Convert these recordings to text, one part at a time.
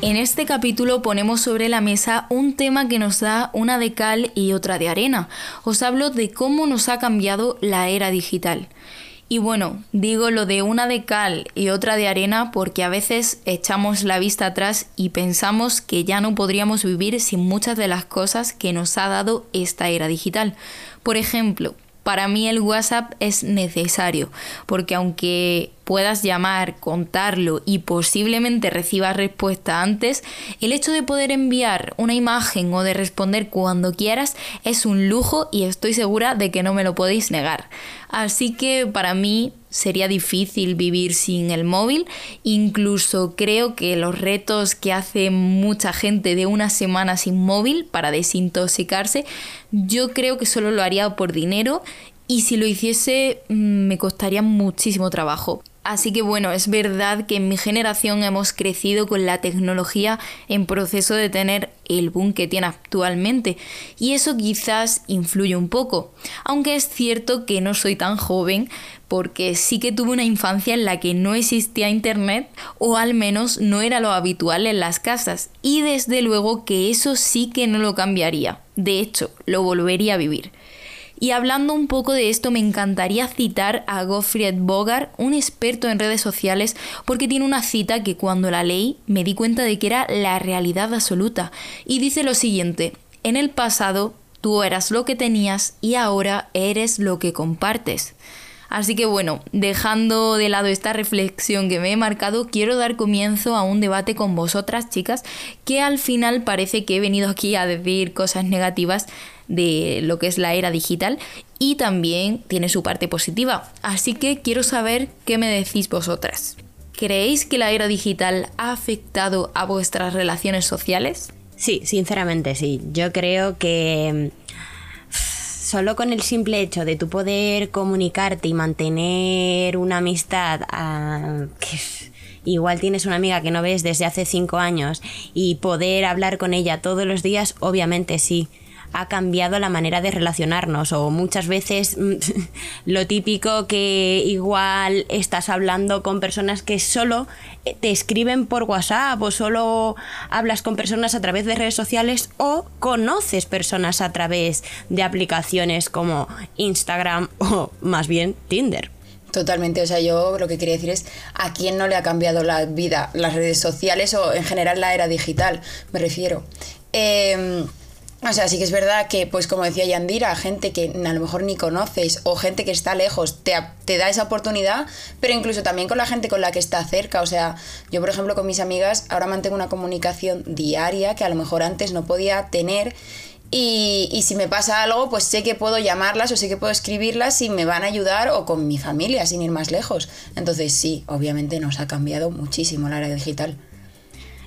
En este capítulo ponemos sobre la mesa un tema que nos da una de cal y otra de arena. Os hablo de cómo nos ha cambiado la era digital. Y bueno, digo lo de una de cal y otra de arena porque a veces echamos la vista atrás y pensamos que ya no podríamos vivir sin muchas de las cosas que nos ha dado esta era digital. Por ejemplo, para mí el WhatsApp es necesario, porque aunque puedas llamar, contarlo y posiblemente recibas respuesta antes, el hecho de poder enviar una imagen o de responder cuando quieras es un lujo y estoy segura de que no me lo podéis negar. Así que para mí sería difícil vivir sin el móvil. Incluso creo que los retos que hace mucha gente de una semana sin móvil para desintoxicarse, yo creo que solo lo haría por dinero y si lo hiciese mm, me costaría muchísimo trabajo. Así que bueno, es verdad que en mi generación hemos crecido con la tecnología en proceso de tener el boom que tiene actualmente y eso quizás influye un poco. Aunque es cierto que no soy tan joven porque sí que tuve una infancia en la que no existía internet o al menos no era lo habitual en las casas y desde luego que eso sí que no lo cambiaría. De hecho, lo volvería a vivir. Y hablando un poco de esto, me encantaría citar a Gottfried Bogart, un experto en redes sociales, porque tiene una cita que cuando la leí me di cuenta de que era la realidad absoluta. Y dice lo siguiente, en el pasado tú eras lo que tenías y ahora eres lo que compartes. Así que bueno, dejando de lado esta reflexión que me he marcado, quiero dar comienzo a un debate con vosotras, chicas, que al final parece que he venido aquí a decir cosas negativas de lo que es la era digital y también tiene su parte positiva. Así que quiero saber qué me decís vosotras. ¿Creéis que la era digital ha afectado a vuestras relaciones sociales? Sí, sinceramente sí. Yo creo que solo con el simple hecho de tu poder comunicarte y mantener una amistad, ah, igual tienes una amiga que no ves desde hace cinco años y poder hablar con ella todos los días, obviamente sí ha cambiado la manera de relacionarnos o muchas veces mm, lo típico que igual estás hablando con personas que solo eh, te escriben por WhatsApp o solo hablas con personas a través de redes sociales o conoces personas a través de aplicaciones como Instagram o más bien Tinder. Totalmente, o sea, yo lo que quería decir es a quién no le ha cambiado la vida las redes sociales o en general la era digital, me refiero. Eh, o sea, sí que es verdad que, pues como decía Yandira, gente que a lo mejor ni conoces o gente que está lejos te, te, da esa oportunidad, pero incluso también con la gente con la que está cerca. O sea, yo por ejemplo con mis amigas ahora mantengo una comunicación diaria que a lo mejor antes no podía tener. Y, y si me pasa algo, pues sé que puedo llamarlas o sé que puedo escribirlas y me van a ayudar o con mi familia, sin ir más lejos. Entonces sí, obviamente nos ha cambiado muchísimo la era digital.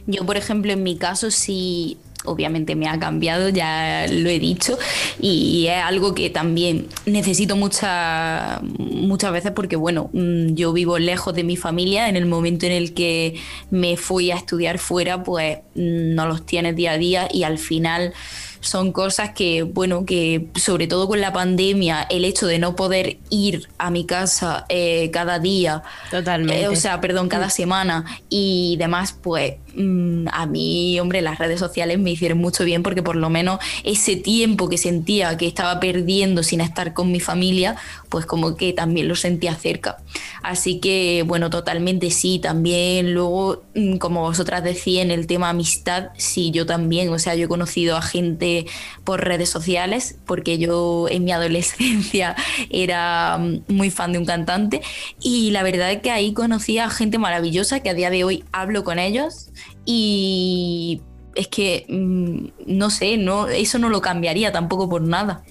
Yo, por ejemplo, en mi caso, sí obviamente me ha cambiado, ya lo he dicho, y es algo que también necesito mucha, muchas veces porque, bueno, mm, yo vivo lejos de mi familia, en el momento en el que me fui a estudiar fuera, pues mm, no los tienes día a día y al final son cosas que, bueno, que sobre todo con la pandemia, el hecho de no poder ir a mi casa eh, cada día, totalmente, eh, o sea, perdón, cada mm. semana y demás, pues mm, a mí, hombre, las redes sociales me hicieron mucho bien porque por lo menos ese tiempo que sentía que estaba perdiendo sin estar con mi familia, pues como que también lo sentía cerca. Así que, bueno, totalmente sí, también luego, como vosotras decían, el tema amistad, sí, yo también, o sea, yo he conocido a gente por redes sociales, porque yo en mi adolescencia era mm, muy fan de un cantante. Y la verdad es que ahí conocí a gente maravillosa que a día de hoy hablo con ellos. Y es que mm, no sé, no, eso no lo cambiaría tampoco por nada.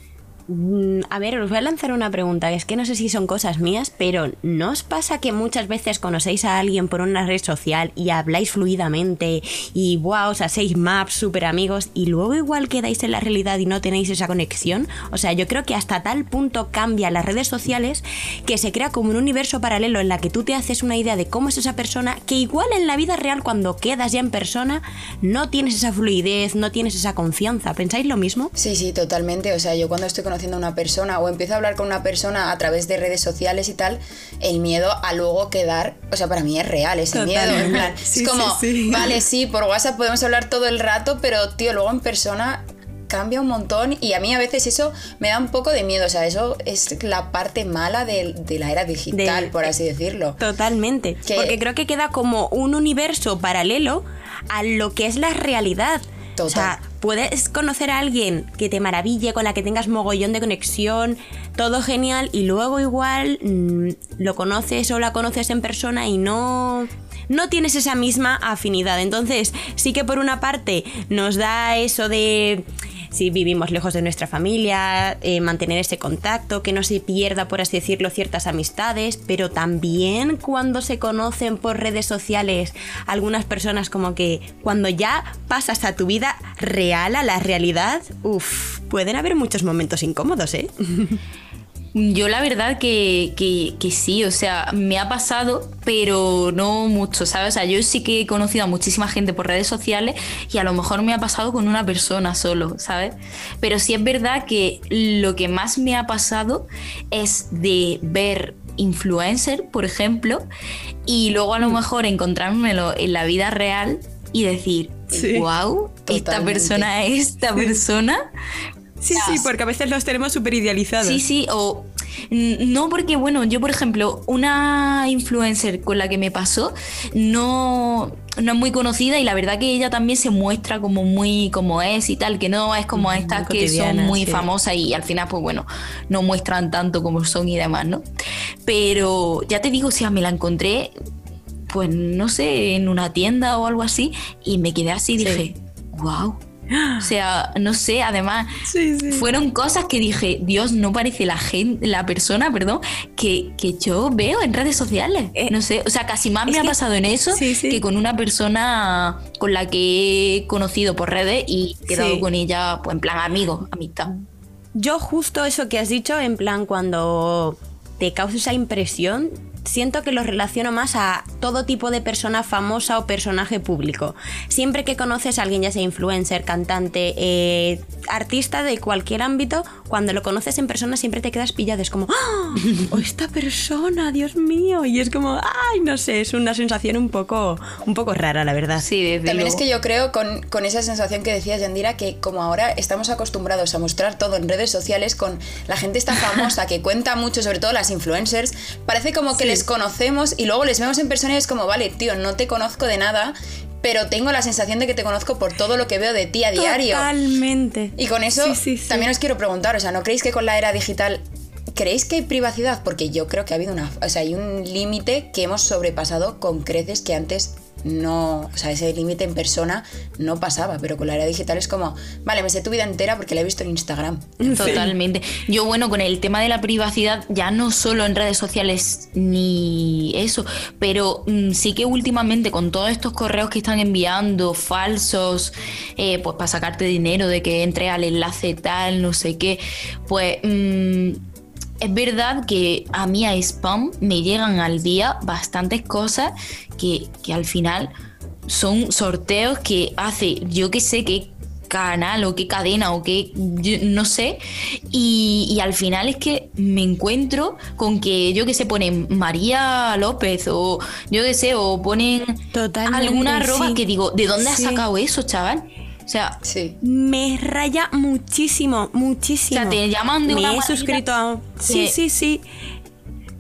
Mm, a ver, os voy a lanzar una pregunta. Es que no sé si son cosas mías, pero ¿no os pasa que muchas veces conocéis a alguien por una red social y habláis fluidamente y wow, os hacéis maps súper amigos y luego igual quedáis en la realidad y no tenéis esa conexión? O sea, yo creo que hasta tal punto cambia las redes sociales que se crea como un universo paralelo en la que tú te haces una idea de cómo es esa persona que igual en la vida real cuando quedas ya en persona no tienes esa fluidez, no tienes esa confianza. ¿Pensáis lo mismo? Sí, sí, totalmente. O sea, yo cuando estoy conociendo a una persona o empiezo a hablar con una persona a través de redes sociales y tal, el miedo a luego quedar, o sea, para mí es real ese miedo. En plan, es como, vale, sí, por WhatsApp podemos hablar todo el rato, pero tío, luego en persona cambia un montón y a mí a veces eso me da un poco de miedo, o sea, eso es la parte mala de, la era digital, por así decirlo. Totalmente, porque creo que queda como un universo paralelo a lo que es la realidad. O sea, puedes conocer a alguien que te maraville, con la que tengas mogollón de conexión, todo genial, y luego igual mm, lo conoces o la conoces en persona y no no tienes esa misma afinidad. Entonces, sí que por una parte nos da eso de si vivimos lejos de nuestra familia, eh, mantener ese contacto, que no se pierda, por así decirlo, ciertas amistades, pero también cuando se conocen por redes sociales algunas personas como que cuando ya pasas a tu vida real, a la realidad, uff, pueden haber muchos momentos incómodos, ¿eh? Yo la verdad que, que, sí, o sea, me ha pasado, pero no mucho, ¿sabes? O sea, yo sí que he conocido a muchísima gente por redes sociales y a lo mejor me ha pasado con una persona solo, ¿sabes? Pero sí es verdad que lo que más me ha pasado es de ver influencer, por ejemplo, y luego a lo mejor encontrármelo en la vida real y decir, wow, esta persona es esta persona, Sí, sí, porque a veces los tenemos súper idealizados. Sí, sí, o no porque, bueno, yo por ejemplo, una influencer con la que me pasó no, no es muy conocida y la verdad que ella también se muestra como muy como es y tal, que no es como estas que son muy famosas y al final pues bueno, no muestran tanto como son y demás, ¿no? Pero ya te digo, o sea, me la encontré pues no sé, en una tienda o algo así y me quedé así y dije, wow o sea, no sé, además, fueron cosas que dije, Dios, no parece la gente, la persona, perdón, que, yo veo en redes sociales. Eh, no sé, o sea, casi más me ha pasado en eso que con una persona con la que he conocido por redes y he quedado con ella, pues en plan amigo, amistad. Yo justo eso que has dicho, en plan cuando te causa esa impresión, siento que lo relaciono más a todo tipo de persona famosa o personaje público. Siempre que conoces a alguien, ya sea influencer, cantante, eh, artista de cualquier ámbito, cuando lo conoces en persona siempre te quedas pillado. Es como, ¡Ah! ¡Oh, esta persona, Dios mío! Y es como, ¡ay! No sé, es una sensación un poco, un poco rara, la verdad. Sí, También es que yo creo con, con esa sensación que decías, Yandira, que como ahora estamos acostumbrados a mostrar todo en redes sociales con la gente esta famosa que cuenta mucho, sobre todo las influencers, parece como que les conocemos y luego les vemos en persona y es como, vale, tío, no te conozco de nada, pero tengo la sensación de que te conozco por todo lo que veo de ti a diario. Totalmente. Y con eso también os quiero preguntar, o sea, ¿no creéis que con la era digital ¿Creéis que hay privacidad? Porque yo creo que ha habido una. O sea, hay un límite que hemos sobrepasado con creces que antes no, o sea, ese límite en persona no pasaba, pero con la era digital es como, vale, me sé tu vida entera porque la he visto en Instagram. Totalmente. Yo, bueno, con el tema de la privacidad, ya no solo en redes sociales ni eso, pero mm, sí que últimamente con todos estos correos que están enviando falsos, eh, pues para sacarte dinero, de que entre al enlace tal, no sé qué, pues... Mm, es verdad que a mí a spam me llegan al día bastantes cosas que, al final son sorteos que hace yo que sé qué canal o qué cadena o qué no sé. Y, al final es que me encuentro con que yo que sé ponen María López o yo que sé o ponen alguna arroba que digo ¿de dónde has sacado eso chaval? O sea, me raya muchísimo, muchísimo. O sea, te llaman de me he suscrito a... Sí, sí, sí.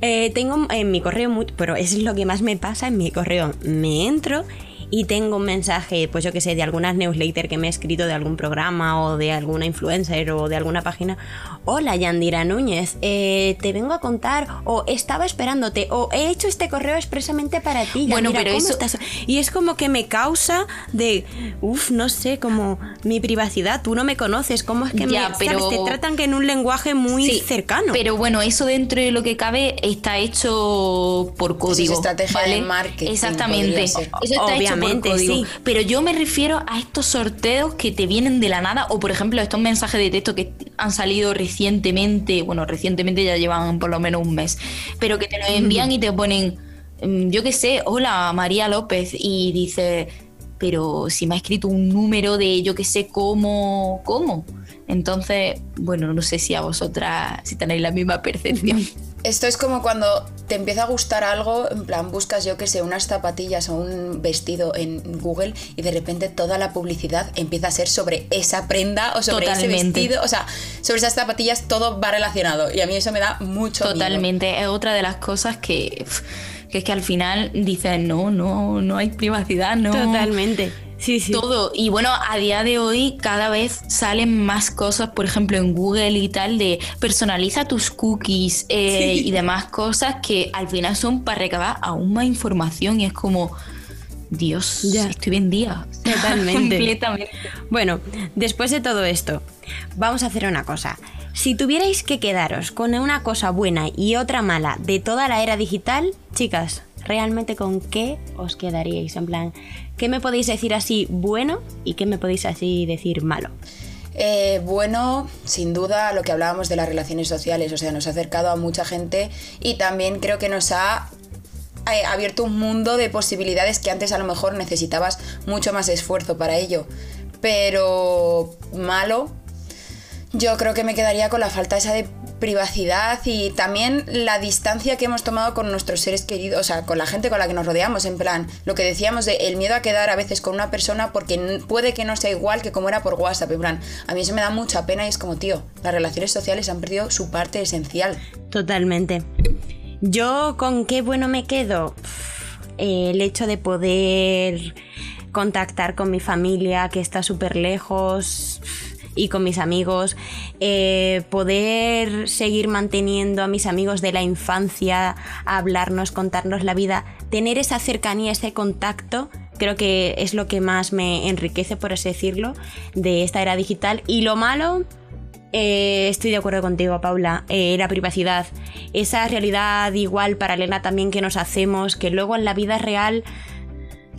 Eh, tengo en mi correo, pero eso es lo que más me pasa en mi correo. Me entro y tengo un mensaje, pues yo que sé, de algunas newsletter que me he escrito de algún programa o de alguna influencer o de alguna página, hola Yandira Núñez, eh, te vengo a contar o estaba esperándote o he hecho este correo expresamente para ti. Bueno, pero eso... estás? Y es como que me causa de, uff, no sé, como mi privacidad, tú no me conoces, ¿cómo es que me, pero... te tratan que en un lenguaje muy cercano? Pero bueno, eso dentro de lo que cabe está hecho por código. es estrategia de marketing. Exactamente. Eso está Obviamente, hecho sí. Pero yo me refiero a estos sorteos que te vienen de la nada o por ejemplo estos mensajes de texto que han salido recientemente, bueno, recientemente ya llevan por lo menos un mes, pero que te lo envían y te ponen, mm, yo qué sé, hola María López y dice, pero si me ha escrito un número de yo qué sé cómo, cómo. Entonces, bueno, no sé si a vosotras, si tenéis la misma percepción. Esto es como cuando te empieza a gustar algo, en plan buscas yo que sé, unas zapatillas o un vestido en Google y de repente toda la publicidad empieza a ser sobre esa prenda o sobre ese vestido, o sea, sobre esas zapatillas todo va relacionado y a mí eso me da mucho miedo. Totalmente, es otra de las cosas que, que es que al final dicen, no, no, no hay privacidad, no. Totalmente. Sí, sí. Todo. Y bueno, a día de hoy cada vez salen más cosas, por ejemplo en Google y tal, de personaliza tus cookies eh, y demás cosas que al final son para recabar aún más información y es como, Dios, Ya. estoy vendida. Totalmente. Completamente. Bueno, después de todo esto, vamos a hacer una cosa. Si tuvierais que quedaros con una cosa buena y otra mala de toda la era digital, chicas, ¿realmente con qué os quedaríais? En plan, ¿qué me podéis decir así bueno y qué me podéis así decir malo? Eh, bueno, sin duda, lo que hablábamos de las relaciones sociales, o sea, nos ha acercado a mucha gente y también creo que nos ha eh, abierto un mundo de posibilidades que antes a lo mejor necesitabas mucho más esfuerzo para ello. Pero malo, yo creo que me quedaría con la falta esa de privacidad y también la distancia que hemos tomado con nuestros seres queridos, o sea, con la gente con la que nos rodeamos, en plan, lo que decíamos de el miedo a quedar a veces con una persona porque puede que no sea igual que como era por WhatsApp, en plan, a mí eso me da mucha pena y es como, tío, las relaciones sociales han perdido su parte esencial. Totalmente. Yo con qué bueno me quedo. El hecho de poder contactar con mi familia que está súper lejos y con mis amigos, eh, poder seguir manteniendo a mis amigos de la infancia, hablarnos, contarnos la vida, tener esa cercanía, ese contacto, creo que es lo que más me enriquece, por así decirlo, de esta era digital. Y lo malo, eh, estoy de acuerdo contigo, Paula. Eh, la privacidad. Esa realidad igual paralela también que nos hacemos, que luego en la vida real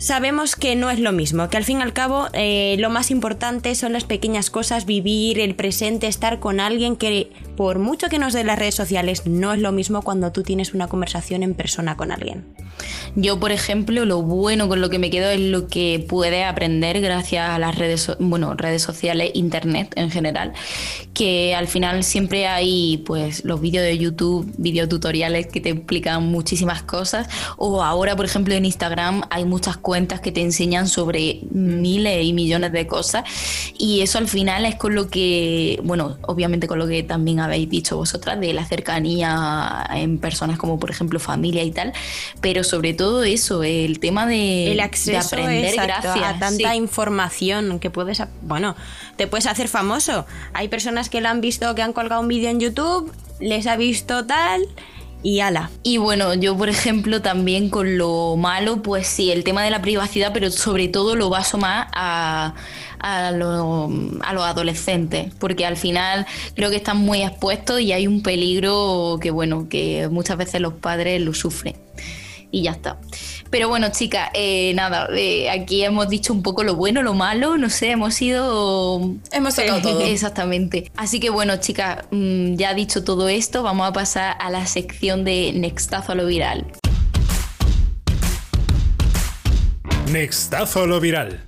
sabemos que no es lo mismo, que al fin y al cabo eh, lo más importante son las pequeñas cosas, vivir el presente, estar con alguien que por mucho que nos den las redes sociales, no es lo mismo cuando tú tienes una conversación en persona con alguien. Yo, por ejemplo, lo bueno con lo que me quedo es lo que puedes aprender gracias a las redes, bueno, redes sociales, internet en general, que al final siempre hay pues los vídeos de YouTube, videotutoriales que te explican muchísimas cosas, o ahora, por ejemplo, en Instagram hay muchas cuentas que te enseñan sobre miles y millones de cosas, y eso al final es con lo que, bueno, obviamente con lo que también habéis dicho vosotras, de la cercanía en personas como, por ejemplo, familia y tal, pero sobre todo eso, el tema de, el de acceso aprender exacto, gracias a tanta sí. información que puedes, bueno, te puedes hacer famoso. Hay personas que la han visto, que han colgado un vídeo en YouTube, les ha visto tal y ala. Y bueno, yo por ejemplo también con lo malo, pues sí, el tema de la privacidad, pero sobre todo lo baso más a, a, lo- a los adolescentes, porque al final creo que están muy expuestos y hay un peligro que bueno, que muchas veces los padres lo sufren. Y ya está. Pero bueno, chicas, eh, nada, eh, aquí hemos dicho un poco lo bueno, lo malo, no sé, hemos ido Hemos tocado todo. Exactamente. Así que bueno, chicas, mm, ya dicho todo esto, vamos a pasar a la sección de Nextazo a lo viral. Nextazo a lo viral.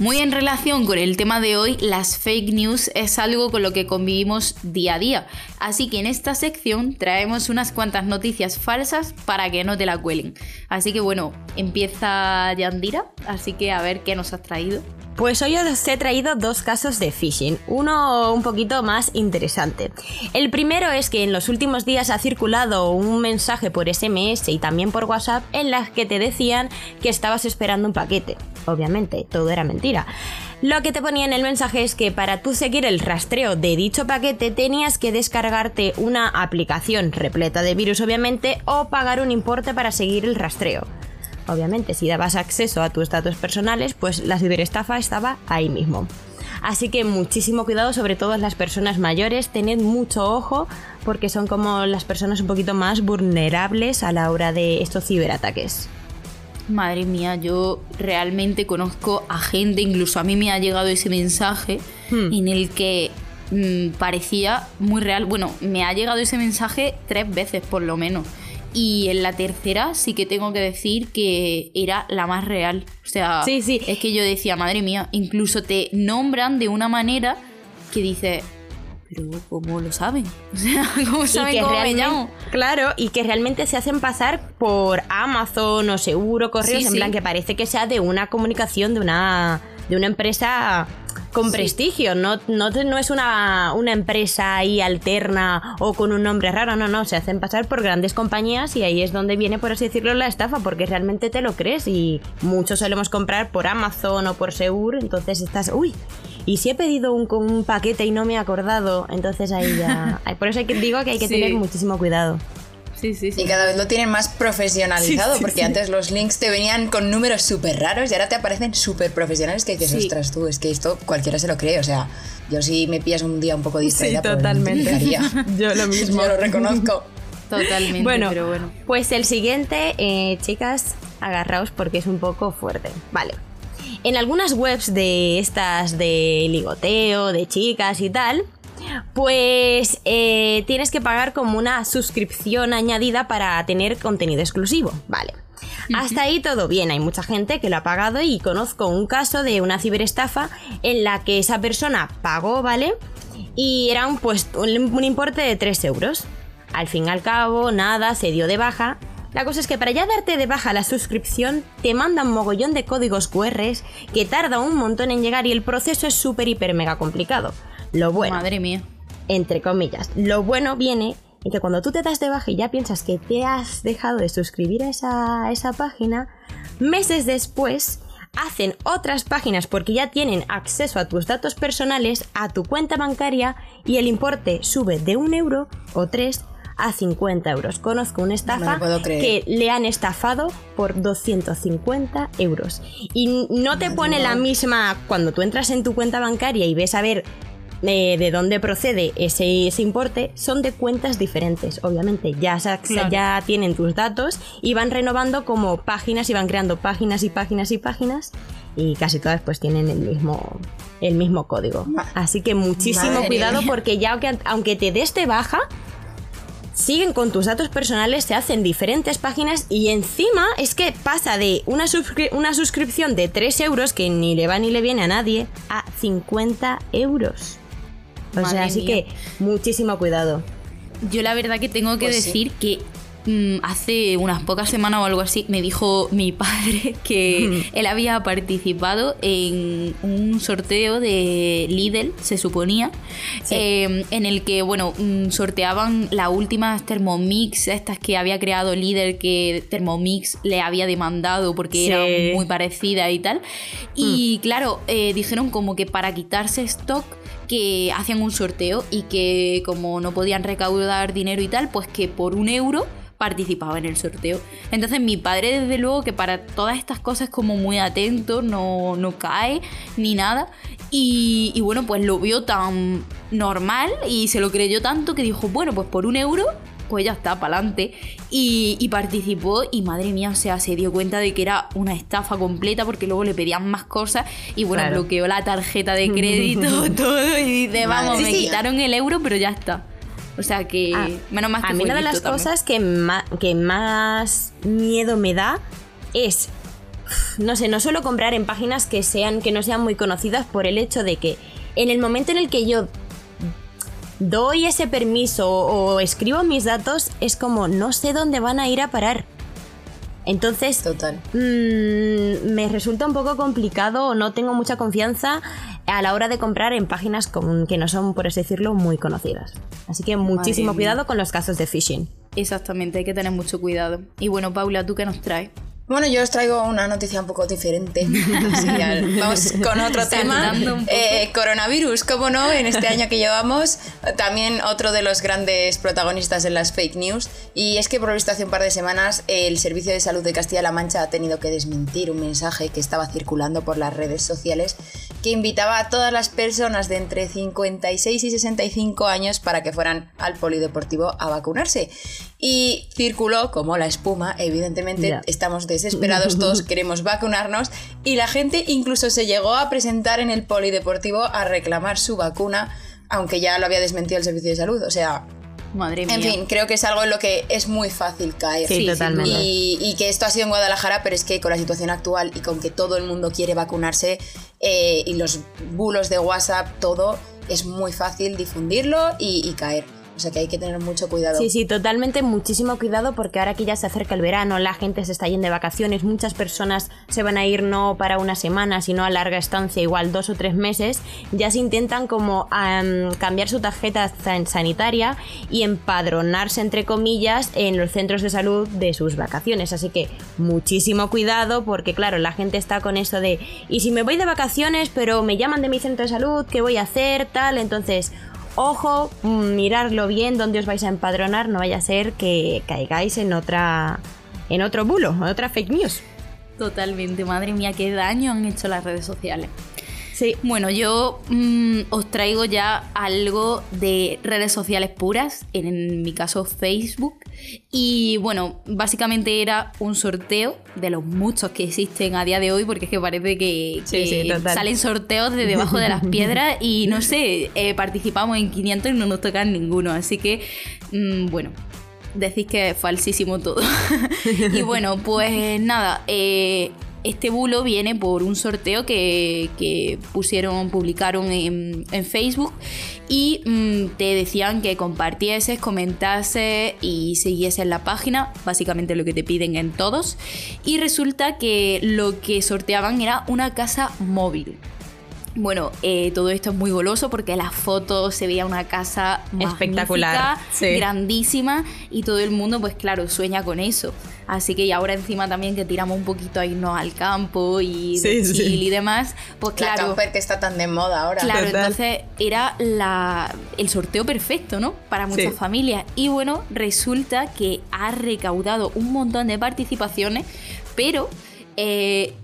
Muy en relación con el tema de hoy, las fake news es algo con lo que convivimos día a día. Así que en esta sección traemos unas cuantas noticias falsas para que no te la cuelen. Así que bueno, empieza Yandira, así que a ver qué nos has traído. Pues hoy os he traído dos casos de phishing, uno un poquito más interesante. El primero es que en los últimos días ha circulado un mensaje por SMS y también por WhatsApp en las que te decían que estabas esperando un paquete. Obviamente, todo era mentira. Lo que te ponía en el mensaje es que para tú seguir el rastreo de dicho paquete tenías que descargarte una aplicación repleta de virus obviamente o pagar un importe para seguir el rastreo. Obviamente, si dabas acceso a tus datos personales, pues la ciberestafa estaba ahí mismo. Así que muchísimo cuidado, sobre todo las personas mayores, tened mucho ojo porque son como las personas un poquito más vulnerables a la hora de estos ciberataques. Madre mía, yo realmente conozco a gente, incluso a mí me ha llegado ese mensaje Hmm. en el que mm, parecía muy real. Bueno, me ha llegado ese mensaje tres veces por lo menos. Y en la tercera sí que tengo que decir que era la más real. O sea, Sí, sí. es que yo decía, madre mía, incluso te nombran de una manera que dices, pero ¿cómo lo saben? O sea, ¿cómo saben que cómo me llamo? Claro, y que realmente se hacen pasar por Amazon o seguro correos, Sí, en plan que parece que sea de una comunicación de una, de una empresa con Sí. prestigio, no, no, no es una, una empresa ahí alterna o con un nombre raro, no, no, se hacen pasar por grandes compañías y ahí es donde viene, por así decirlo, la estafa, porque realmente te lo crees y muchos solemos comprar por Amazon o por Segur, entonces estás, uy, y si he pedido un, un paquete y no me he acordado, entonces ahí ya... Por eso hay que, digo que hay que Sí. tener muchísimo cuidado. Sí, sí, sí. Y cada vez lo tienen más profesionalizado, Sí, sí, porque sí. antes los links te venían con números súper raros y ahora te aparecen súper profesionales que dices, Sí. ostras, tú, es que esto cualquiera se lo cree. O sea, yo si me pillas un día un poco distraída, probablemente me fijaría. Yo lo mismo. Yo lo reconozco. Totalmente, Bueno, pero bueno. pues el siguiente, eh, chicas, agarraos porque es un poco fuerte. Vale. En algunas webs de estas de ligoteo, de chicas y tal, pues eh, tienes que pagar como una suscripción añadida para tener contenido exclusivo. Vale. Hasta ahí todo bien, hay mucha gente que lo ha pagado y conozco un caso de una ciberestafa en la que esa persona pagó, ¿vale? Y era un, pues, un, un importe de 3 euros. Al fin y al cabo, nada, se dio de baja. La cosa es que para ya darte de baja la suscripción, te mandan mogollón de códigos QR que tarda un montón en llegar y el proceso es súper, hiper, mega complicado. Lo bueno, Madre mía. entre comillas, lo bueno viene en que cuando tú te das de baja y ya piensas que te has dejado de suscribir a esa, a esa página, meses después hacen otras páginas porque ya tienen acceso a tus datos personales, a tu cuenta bancaria y el importe sube de un euro o tres a 50 euros. Conozco una estafa que le han estafado por 250 euros. Y no te pone la misma cuando tú entras en tu cuenta bancaria y ves a ver eh, de dónde procede ese, ese importe, son de cuentas diferentes, obviamente. Ya, sa- Claro. ya tienen tus datos y van renovando como páginas y van creando páginas y páginas y páginas y casi todas pues tienen el mismo el mismo código. Así que muchísimo Madre cuidado porque ya aunque, aunque te des de baja, siguen con tus datos personales, se hacen diferentes páginas y encima es que pasa de una, suscri- una suscripción de 3 euros que ni le va ni le viene a nadie a 50 euros. O Madre sea, así mía. que muchísimo cuidado. Yo la verdad que tengo que Pues sí. decir que mm, hace unas pocas semanas o algo así me dijo mi padre que él había participado en un sorteo de Lidl, se suponía, Sí. eh, en el que, bueno, mm, sorteaban las últimas Thermomix, estas que había creado Lidl, que Thermomix le había demandado porque Sí. era muy parecida y tal. Y claro, eh, dijeron como que para quitarse stock que hacían un sorteo y que como no podían recaudar dinero y tal, pues que por un euro participaba en el sorteo. Entonces mi padre desde luego que para todas estas cosas como muy atento, no, no cae ni nada. Y, y bueno, pues lo vio tan normal y se lo creyó tanto que dijo, bueno, pues por un euro pues ya está, para adelante. Y, y participó y madre mía, o sea, se dio cuenta de que era una estafa completa porque luego le pedían más cosas y bueno, Claro. bloqueó la tarjeta de crédito, todo y dice, vamos, me quitaron el euro, pero ya está. O sea que, Ah, menos más que a mí una de las también. cosas que, que más miedo me da es no sé, no suelo comprar en páginas que sean que no sean muy conocidas por el hecho de que en el momento en el que yo doy ese permiso o escribo mis datos es como no sé dónde van a ir a parar. Entonces, Total. mm, me resulta un poco complicado o no tengo mucha confianza a la hora de comprar en páginas con- que no son, por así decirlo, muy conocidas. Así que muchísimo cuidado con los casos de phishing. Exactamente, hay que tener mucho cuidado. Y bueno, Paula, ¿tú qué nos traes? Bueno, yo os traigo una noticia un poco diferente. Al- vamos con otro tema. Eh, coronavirus, cómo no, en este año que llevamos, también otro de los grandes protagonistas en las fake news. Y es que por lo visto hace un par de semanas el Servicio de Salud de Castilla-La Mancha ha tenido que desmentir un mensaje que estaba circulando por las redes sociales que invitaba a todas las personas de entre 56 y 65 años para que fueran al polideportivo a vacunarse. Y circuló como la espuma, evidentemente estamos desesperados, todos queremos vacunarnos y la gente incluso se llegó a presentar en el polideportivo a reclamar su vacuna, aunque ya lo había desmentido el servicio de salud. O sea, Madre mía. en fin, creo que es algo en lo que es muy fácil caer. Sí, Sí, totalmente. Y, y que esto ha sido en Guadalajara, pero es que con la situación actual y con que todo el mundo quiere vacunarse eh, y los bulos de WhatsApp, todo, es muy fácil difundirlo y, y caer. O sea que hay que tener mucho cuidado. Sí, sí, totalmente, muchísimo cuidado porque ahora que ya se acerca el verano, la gente se está yendo de vacaciones, muchas personas se van a ir no para una semana, sino a larga estancia, igual dos o tres meses, ya se intentan como am, cambiar su tarjeta san- sanitaria y empadronarse, entre comillas, en los centros de salud de sus vacaciones. Así que muchísimo cuidado porque, claro, la gente está con eso de, ¿y si me voy de vacaciones, pero me llaman de mi centro de salud, qué voy a hacer? Tal, entonces... Ojo, mirarlo bien dónde os vais a empadronar, no vaya a ser que caigáis en otra en otro bulo, en otra fake news. Totalmente, madre mía, qué daño han hecho las redes sociales. Sí, Bueno, yo mm, os traigo ya algo de redes sociales puras, en mi caso Facebook. Y bueno, básicamente era un sorteo de los muchos que existen a día de hoy, porque es que parece que, Sí, que sí, total. salen sorteos de debajo de las piedras y no sé, eh, participamos en 500 y no nos tocan ninguno. Así que, mm, bueno, decís que es falsísimo todo. y bueno, pues nada, eh, este bulo viene por un sorteo que, pusieron, publicaron en, en Facebook y mm, te decían que compartieses, comentases y siguieses la página, básicamente lo que te piden en todos. Y resulta que lo que sorteaban era una casa móvil. Bueno, eh, todo esto es muy goloso porque las fotos se veía una casa Espectacular, sí. grandísima y todo el mundo pues claro sueña con eso. Así que y ahora encima también que tiramos un poquito a irnos al campo y de Sí, y demás, pues La claro. camper que está tan de moda ahora. Claro, Total. entonces era la, el sorteo perfecto, ¿no? Para muchas Sí. familias. Y bueno, resulta que ha recaudado un montón de participaciones, pero eh,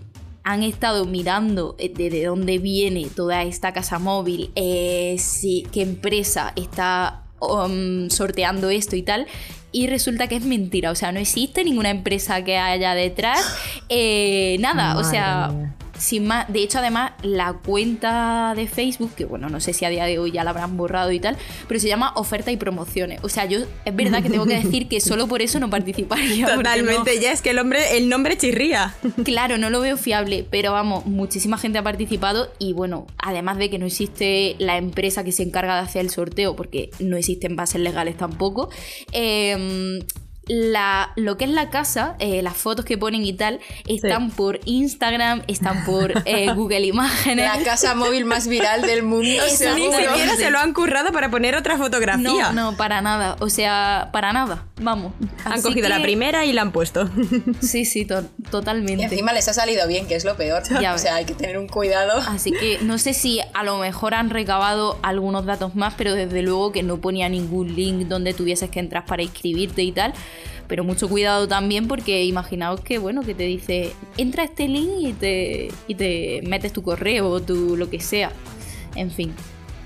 han estado mirando eh, de, de dónde viene toda esta casa móvil, eh, si, qué empresa está um, sorteando esto y tal. Y resulta que es mentira, o sea, no existe ninguna empresa que haya detrás. eh, nada, o sea, mía. Sin más, de hecho además la cuenta de Facebook, que bueno, no sé si a día de hoy ya la habrán borrado y tal, pero se llama oferta y promociones. O sea, yo es verdad que tengo que decir que solo por eso no participaría. totalmente, ya es que el hombre el nombre chirría. claro, no lo veo fiable, pero vamos, muchísima gente ha participado y bueno, además de que no existe la empresa que se encarga de hacer el sorteo, porque no existen bases legales tampoco, eh, la, lo que es la casa, eh, las fotos que ponen y tal, están por Instagram, están por eh, Google Imágenes. La casa móvil más viral del mundo, Ni seguro. siquiera se lo han currado para poner otra fotografía. No, no, para nada. O sea, para nada. Vamos. Han Así cogido la primera y la han puesto. Sí, sí, to- Y totalmente. encima les ha salido bien, que es lo peor. Ya o ves. sea, hay que tener un cuidado. Así que no sé si a lo mejor han recabado algunos datos más, pero desde luego que no ponía ningún link donde tuvieses que entrar para inscribirte y tal. Pero mucho cuidado también porque imaginaos que bueno, que te dice, entra a este link y te, y te metes tu correo o tu lo que sea. En fin,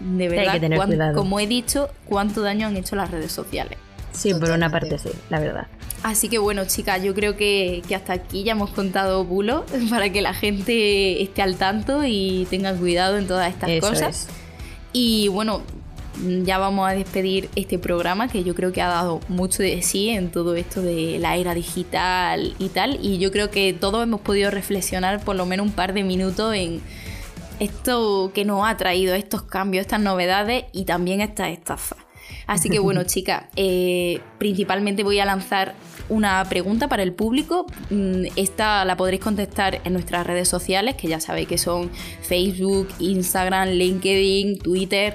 de Hay verdad, que tener cuán- cuidado. como he dicho, cuánto daño han hecho las redes sociales. Sí, por una parte sí, la verdad. Así que bueno, chicas, yo creo que, que hasta aquí ya hemos contado bulos para que la gente esté al tanto y tenga cuidado en todas estas Eso cosas. es. Y bueno, ya vamos a despedir este programa que yo creo que ha dado mucho de sí en todo esto de la era digital y tal. Y yo creo que todos hemos podido reflexionar por lo menos un par de minutos en esto que nos ha traído estos cambios, estas novedades y también estas estafas. Así que bueno, chicas, eh, principalmente voy a lanzar una pregunta para el público. Mm, esta la podréis contestar en nuestras redes sociales, que ya sabéis que son Facebook, Instagram, LinkedIn, Twitter.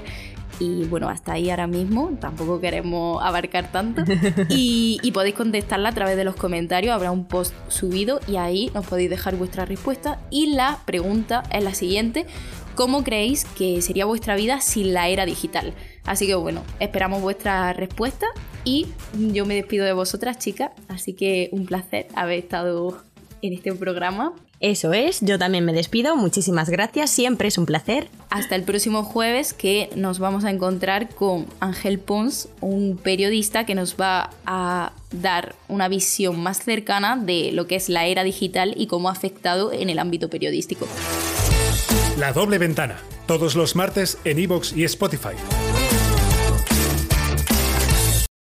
Y bueno, hasta ahí ahora mismo, tampoco queremos abarcar tanto. Y, y, podéis contestarla a través de los comentarios, habrá un post subido y ahí nos podéis dejar vuestra respuesta. Y la pregunta es la siguiente, ¿cómo creéis que sería vuestra vida sin la era digital? Así que bueno, esperamos vuestra respuesta y yo me despido de vosotras, chicas. Así que un placer haber estado en este programa. Eso es, yo también me despido, muchísimas gracias, siempre es un placer. Hasta el próximo jueves que nos vamos a encontrar con Ángel Pons, un periodista que nos va a dar una visión más cercana de lo que es la era digital y cómo ha afectado en el ámbito periodístico. La doble ventana, todos los martes en iVoox y Spotify.